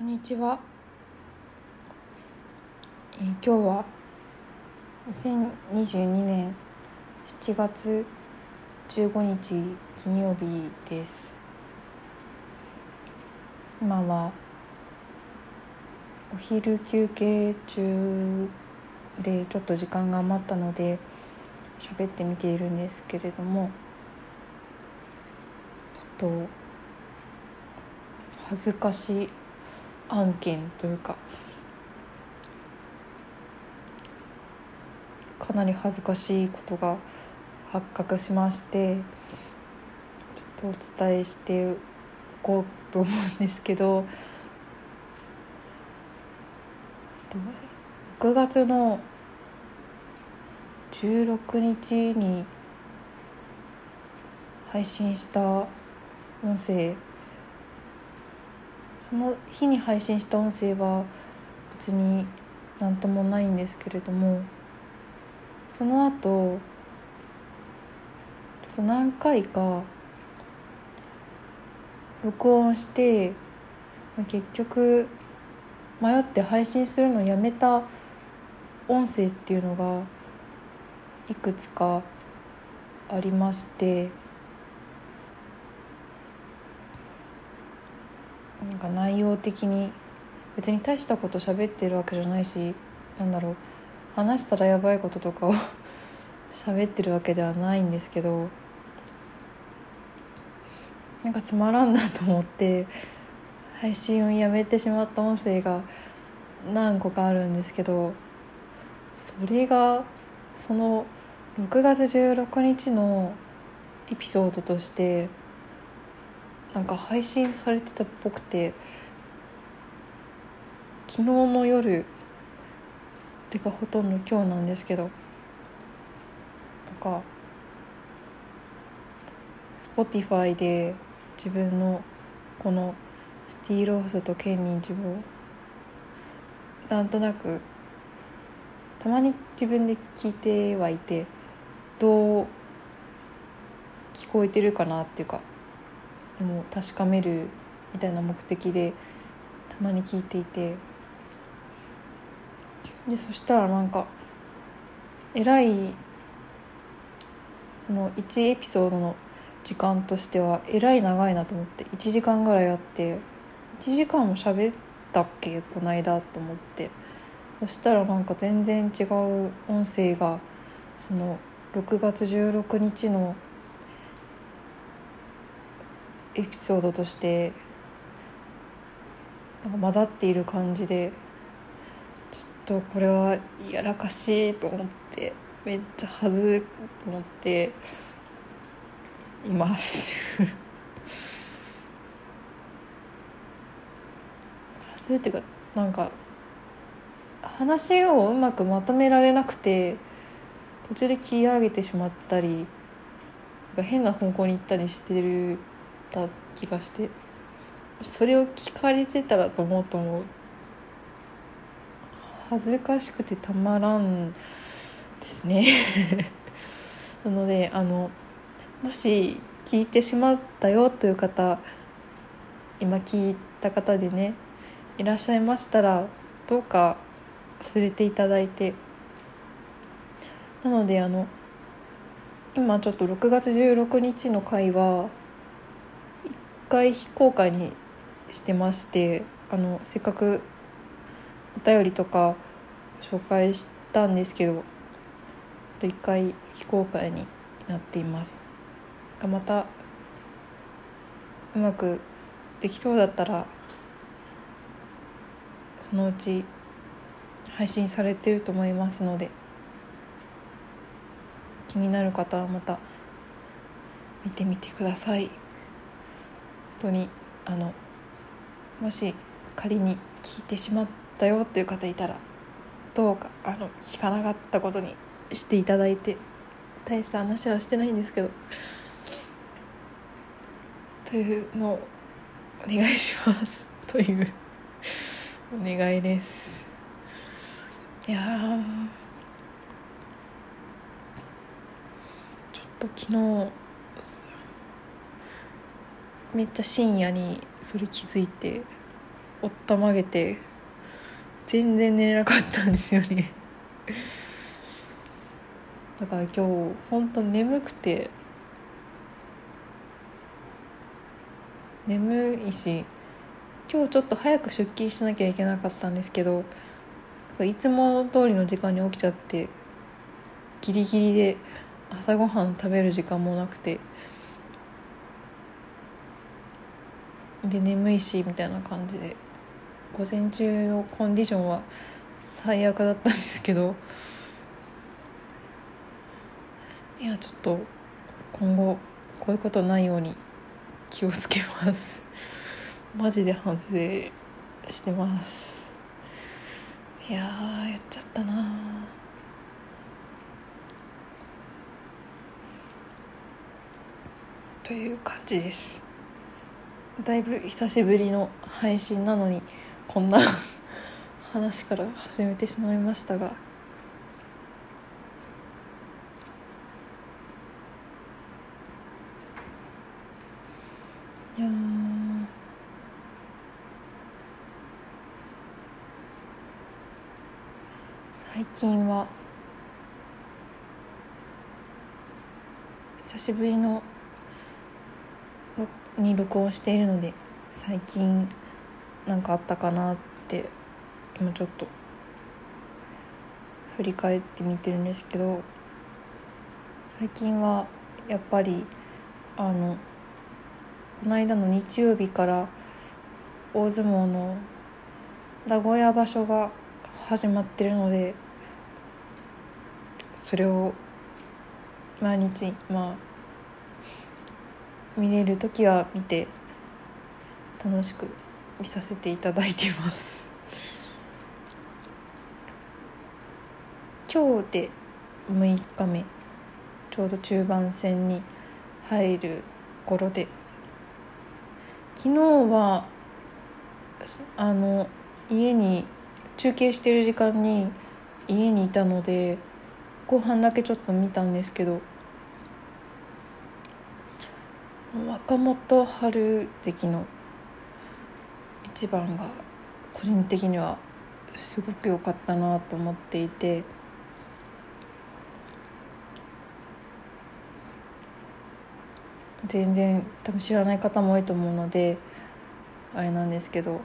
こんにちは、えー今日は2022年7月15日金曜日です。今はお昼休憩中でちょっと時間が余ったので喋ってみているんですけれどもと恥ずかしい案件というか。かなり恥ずかしいことが発覚しましてちょっとお伝えしておこうと思うんですけど6月の16日に配信した音声その日に配信した音声は別に何ともないんですけれどもその後ちょっと何回か録音して結局迷って配信するのをやめた音声っていうのがいくつかありましてなんか内容的に別に大したこと喋ってるわけじゃないしなんだろう話したらやばいこととかを 喋ってるわけではないんですけどなんかつまらんなと思って配信をやめてしまった音声が何個かあるんですけどそれがその6月16日のエピソードとしてなんか配信されてたっぽくて昨日の夜てかほとんど今日なんですけどなんか Spotify で自分のこのスティーロースとケンニンチをなんとなくたまに自分で聞いてはいてどう聞こえてるかなっていうかもう確かめるみたいな目的でたまに聞いていて。でそしたらなんかえらいその1エピソードの時間としてはえらい長いなと思って1時間ぐらいあって1時間も喋ったっけこの間と思って。そしたらなんか全然違う音声がその6月16日のエピソードとしてなんか混ざっている感じでちょっとこれはやらかしいと思ってめっちゃはずと思っています。はずっていうかなんか話をうまくまとめられなくて途中で切り上げてしまったり変な方向に行ったりしてるた気がしてそれを聞かれてたらと思うと思う。恥ずかしくてたまらんですね。なのであのもし聞いてしまったよという方今聞いた方でねいらっしゃいましたらどうか忘れていただいて。なのであの今ちょっと6月16日の回は回非公開にしてましてあのせっかくお便りとか紹介したんですけど一回非公開になっています。がまたうまくできそうだったらそのうち配信されてると思いますので気になる方はまた見てみてください。当にあのもし仮に聞いてしまったよっていう方いたらどうかあの聞かなかったことにしていただいて大した話はしてないんですけど。というのをお願いします。というお願いです。いやちょっと昨日めっちゃ深夜にそれ気づいておったまげて全然寝れなかったんですよね。だから今日本当眠くて眠いし今日ちょっと早く出勤しなきゃいけなかったんですけどいつも通りの時間に起きちゃってギリギリで朝ごはん食べる時間もなくてで眠いしみたいな感じで。午前中のコンディションは最悪だったんですけど。いやちょっと今後こういうことないように気をつけます。マジで反省してます。いややっちゃったなという感じです。だいぶ久しぶりの配信なのにこんな 話から始めてしまいましたが。いや最近は久しぶりのに録音しているので最近何かあったかなって今ちょっと振り返ってみてるんですけど最近はやっぱりあのこの間の日曜日から大相撲の名古屋場所が始まってるのでそれを毎日まあ見れる時は見て楽しく見させていただいてます。今日で6日目ちょうど中盤戦に入る頃で。昨日はあの家に中継してる時間に家にいたので後半だけちょっと見たんですけど若元春関の一番が個人的にはすごく良かったなと思っていて。全然多分知らない方も多いと思うのであれなんですけど。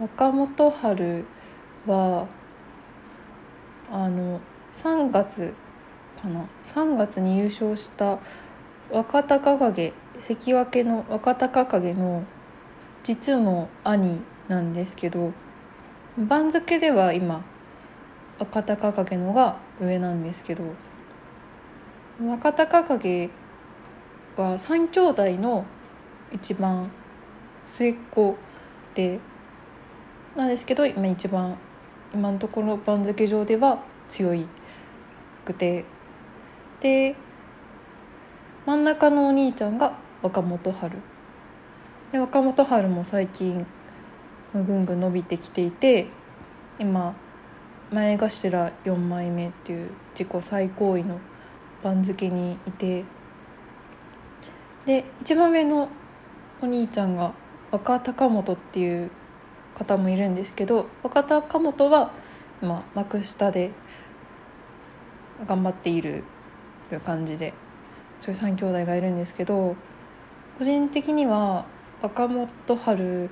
若元春はあの3月かな？3月に優勝した若隆景関脇の若隆景の実の兄なんですけど番付では今若隆景のが上なんですけど若隆景は3兄弟の一番末っ子でなんですけど今一番今のところ番付上では強いくてで真ん中のお兄ちゃんが若元春。で若元春も最近ぐんぐん伸びてきていて今前頭4枚目っていう自己最高位の番付にいてで一番上のお兄ちゃんが若隆元っていう方もいるんですけど若隆元は今幕下で頑張っているという感じでそういう3兄弟がいるんですけど個人的には若元春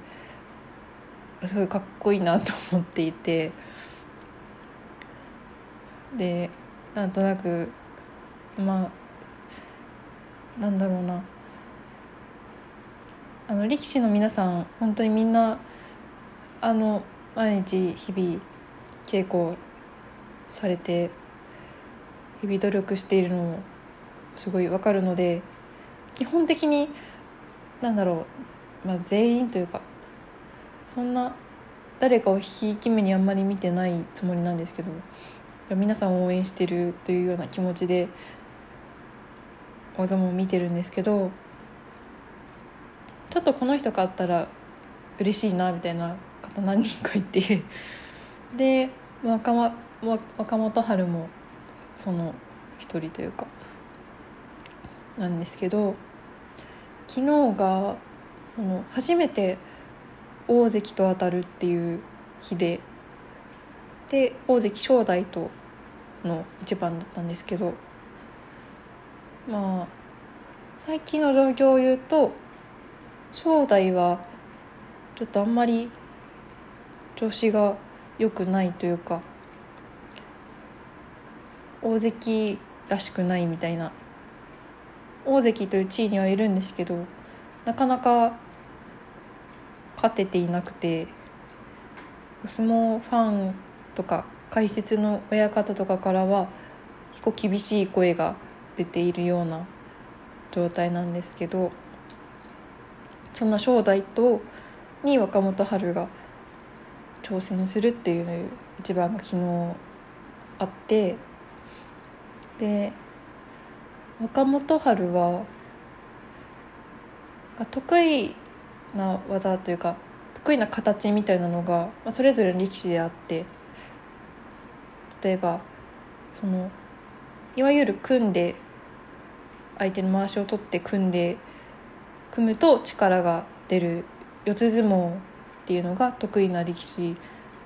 がすごいかっこいいなと思っていてでなんとなくまあなんだろうな。あの力士の皆さん本当にみんなあの毎日日々稽古されて日々努力しているのをすごい分かるので基本的になんだろう、まあ、全員というかそんな誰かをひいき目にあんまり見てないつもりなんですけど皆さんを応援してるというような気持ちで大相撲を見てるんですけどちょっとこの人勝ったら嬉しいなみたいな方何人かいてで若,、ま、若元春もその一人というかなんですけど昨日が初めて大関と当たるっていう日でで大関正代との一番だったんですけどまあ最近の状況を言うと正代はちょっとあんまり調子が良くないというか大関らしくないみたいな大関という地位にはいるんですけどなかなか勝てていなくて相撲ファンとか解説の親方とかからは結構厳しい声が出ているような状態なんですけどそんな正代とに若元春が挑戦するっていう一番が昨日あってで若元春は得意な技というか得意な形みたいなのが、まあ、それぞれの力士であって例えばそのいわゆる組んで相手の回しを取って組んで組むと力が出る四つ相撲っていうのが得意な力士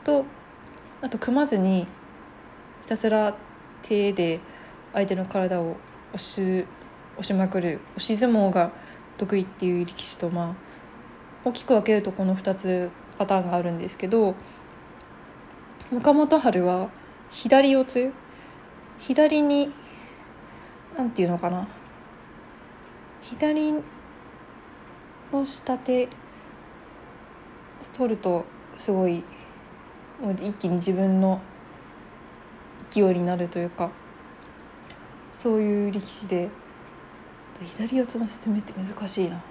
とあと組まずにひたすら手で相手の体を押し押しまくる押し相撲が得意っていう力士とまあ大きく分けるとこの2つパターンがあるんですけど岡本春は左四つ左になんていうのかな左の下手を取るとすごい一気に自分の勢いになるというかそういう力士で。左四つの説明って難しいな。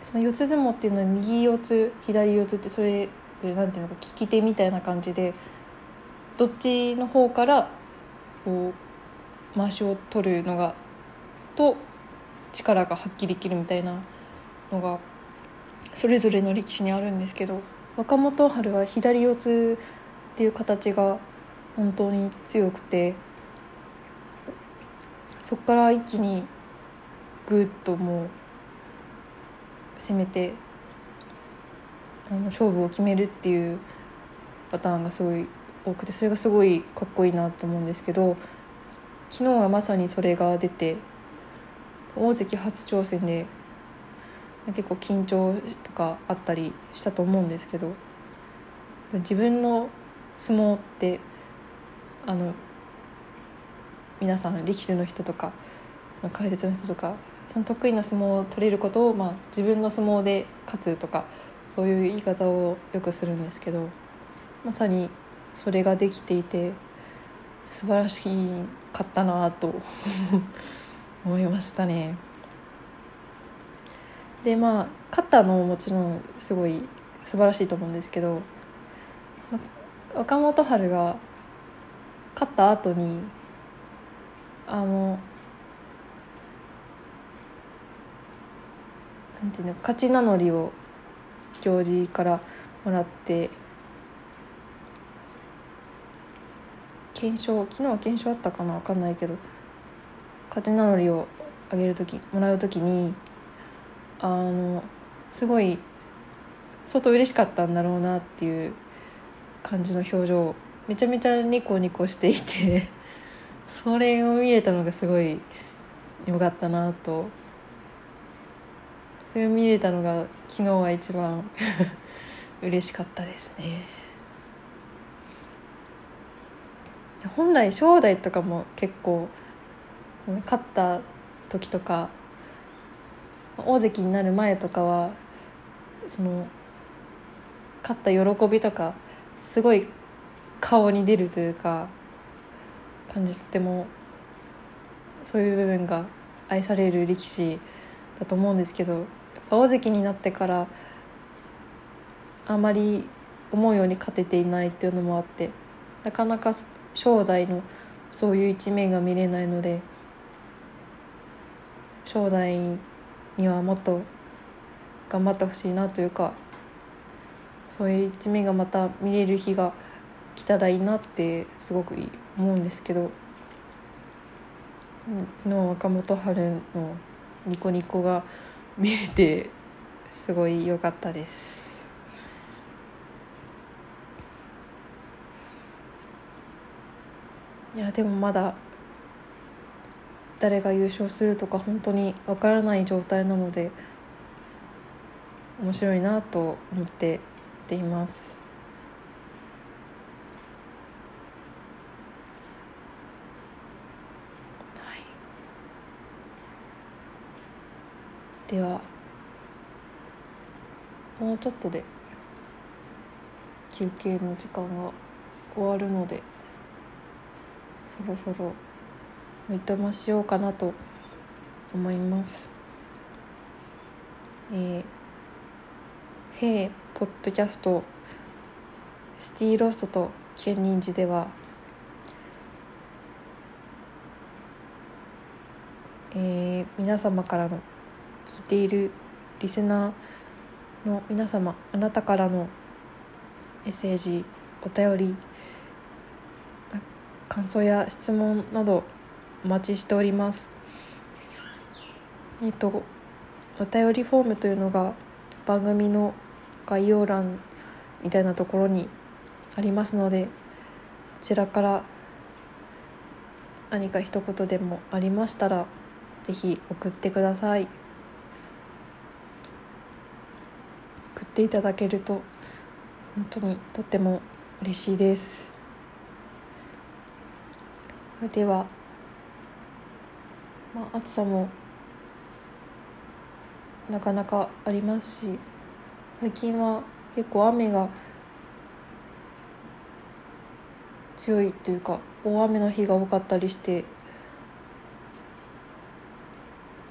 その四つ相撲っていうのは右四つ左四つってそれでなんていうのか利き手みたいな感じでどっちの方からこう回しを取るのがと力が発揮できるみたいなのがそれぞれの力士にあるんですけど若元春は左四つっていう形が本当に強くてそこから一気にぐっともう攻めてあの勝負を決めるっていうパターンがすごい多くてそれがすごいかっこいいなと思うんですけど昨日はまさにそれが出て大関初挑戦で結構緊張とかあったりしたと思うんですけど自分の相撲ってあの皆さん力士の人とかその解説の人とかその得意な相撲を取れることを、まあ、自分の相撲で勝つとかそういう言い方をよくするんですけどまさにそれができていて素晴らしかったなと 思いましたね。でまあ勝ったのももちろんすごい素晴らしいと思うんですけど若元春が勝った後にあのなんていうの勝ち名乗りを行事からもらって検証昨日は検証あったかな分かんないけど勝ち名乗りをあげる時もらう時にあのすごい相当嬉しかったんだろうなっていう感じの表情めちゃめちゃニコニコしていて。それを見れたのがすごい良かったなとそれを見れたのが昨日は一番 嬉しかったですね。本来正代とかも結構勝った時とか大関になる前とかはその勝った喜びとかすごい顔に出るというか感じてもそういう部分が愛される力士だと思うんですけどやっぱ大関になってからあまり思うように勝てていないっていうのもあってなかなか正代のそういう一面が見れないので正代にはもっと頑張ってほしいなというかそういう一面がまた見れる日が来たらいいなってすごく思うんですけど昨日若元春のニコニコが見れてすごい良かったです。いやでもまだ誰が優勝するとか本当にわからない状態なので面白いなと思ってています。ではもうちょっとで休憩の時間が終わるのでそろそろおいとましようかなと思います。えー、へポッドキャストシティローストと県人寺ではえー、皆様からのているリスナーの皆様あなたからのメッセージお便り感想や質問などお待ちしておりますえっとお便りフォームというのが番組の概要欄みたいなところにありますのでそちらから何か一言でもありましたらぜひ送ってください。っていただけると本当にとっても嬉しいです。それではまあ暑さもなかなかありますし最近は結構雨が強いというか大雨の日が多かったりしてちょ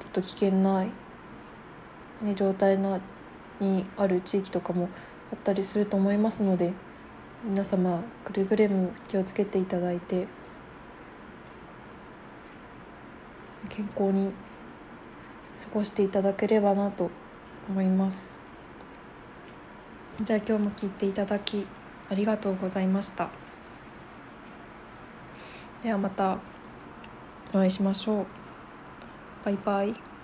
っと危険な、ね、状態なにある地域とかもあったりすると思いますので皆様くれぐれも気をつけていただいて健康に過ごしていただければなと思います。じゃあ今日も聞いていただきありがとうございました。ではまたお会いしましょう。バイバイ。